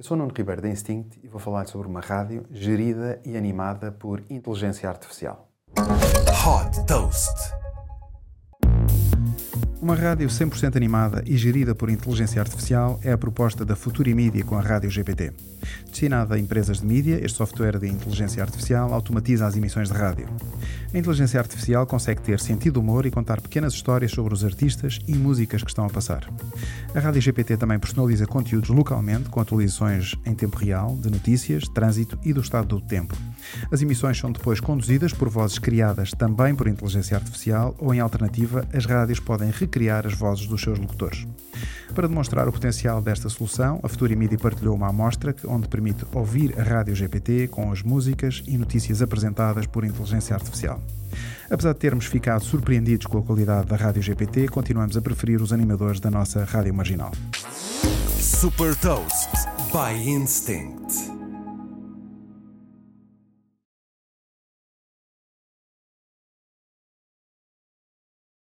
Eu sou Nuno Ribeiro da Instinct e vou falar sobre uma rádio gerida e animada por inteligência artificial. Hot Toast. Uma rádio 100% animada e gerida por inteligência artificial é a proposta da Futuri Media com a Rádio GPT. Destinada a empresas de mídia, este software de inteligência artificial automatiza as emissões de rádio. A inteligência artificial consegue ter sentido humor e contar pequenas histórias sobre os artistas e músicas que estão a passar. A Rádio GPT também personaliza conteúdos localmente com atualizações em tempo real de notícias, trânsito e do estado do tempo. As emissões são depois conduzidas por vozes criadas também por inteligência artificial ou, em alternativa, as rádios podem recriar as vozes dos seus locutores. Para demonstrar o potencial desta solução, a Futura Media partilhou uma amostra onde permite ouvir a rádio GPT com as músicas e notícias apresentadas por inteligência artificial. Apesar de termos ficado surpreendidos com a qualidade da rádio GPT, continuamos a preferir os animadores da nossa rádio marginal. Super Toast by Instinct.